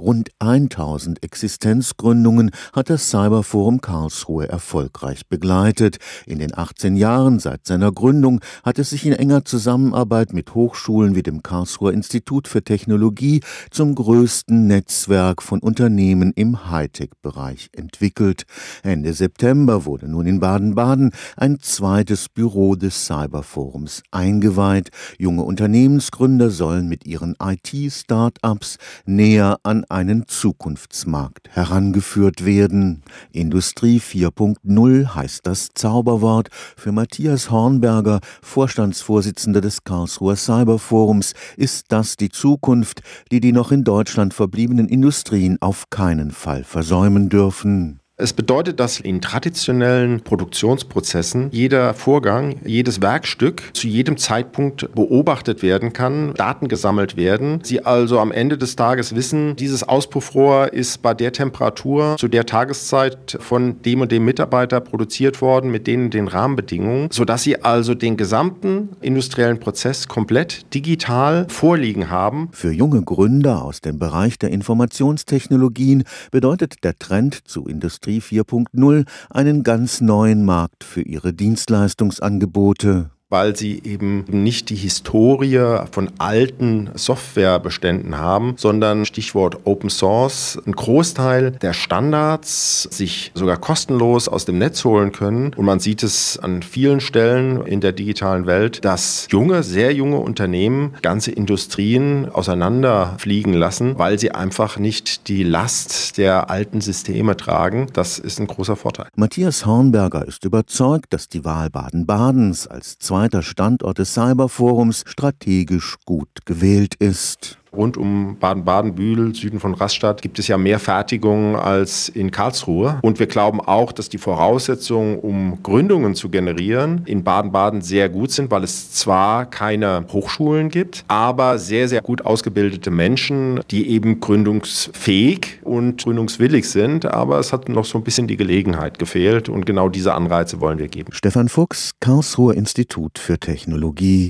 Rund 1000 Existenzgründungen hat das Cyberforum Karlsruhe erfolgreich begleitet. In den 18 Jahren seit seiner Gründung hat es sich in enger Zusammenarbeit mit Hochschulen wie dem Karlsruher Institut für Technologie zum größten Netzwerk von Unternehmen im Hightech-Bereich entwickelt. Ende September wurde nun in Baden-Baden ein zweites Büro des Cyberforums eingeweiht. Junge Unternehmensgründer sollen mit ihren IT-Startups näher an einen Zukunftsmarkt herangeführt werden. Industrie 4.0 heißt das Zauberwort für Matthias Hornberger, Vorstandsvorsitzender des Karlsruher Cyberforums. Ist das die Zukunft, die die noch in Deutschland verbliebenen Industrien auf keinen Fall versäumen dürfen? Es bedeutet, dass in traditionellen Produktionsprozessen jeder Vorgang, jedes Werkstück zu jedem Zeitpunkt beobachtet werden kann, Daten gesammelt werden. Sie also am Ende des Tages wissen, dieses Auspuffrohr ist bei der Temperatur zu der Tageszeit von dem und dem Mitarbeiter produziert worden mit denen den Rahmenbedingungen, sodass sie also den gesamten industriellen Prozess komplett digital vorliegen haben. Für junge Gründer aus dem Bereich der Informationstechnologien bedeutet der Trend zu Industrie Industrie 4.0 einen ganz neuen Markt für ihre Dienstleistungsangebote weil sie eben nicht die Historie von alten Softwarebeständen haben, sondern Stichwort Open Source, ein Großteil der Standards sich sogar kostenlos aus dem Netz holen können. Und man sieht es an vielen Stellen in der digitalen Welt, dass junge, sehr junge Unternehmen ganze Industrien auseinanderfliegen lassen, weil sie einfach nicht die Last der alten Systeme tragen. Das ist ein großer Vorteil. Matthias Hornberger ist überzeugt, dass die Wahl Baden-Badens als zwei zweiter Standort des Cyberforums strategisch gut gewählt ist. Rund um Baden-Baden-Bühl, Süden von Rastatt, gibt es ja mehr Fertigungen als in Karlsruhe. Und wir glauben auch, dass die Voraussetzungen, um Gründungen zu generieren, in Baden-Baden sehr gut sind, weil es zwar keine Hochschulen gibt, aber sehr, sehr gut ausgebildete Menschen, die eben gründungsfähig und gründungswillig sind. Aber es hat noch so ein bisschen die Gelegenheit gefehlt und genau diese Anreize wollen wir geben. Stefan Fuchs, Karlsruher Institut für Technologie.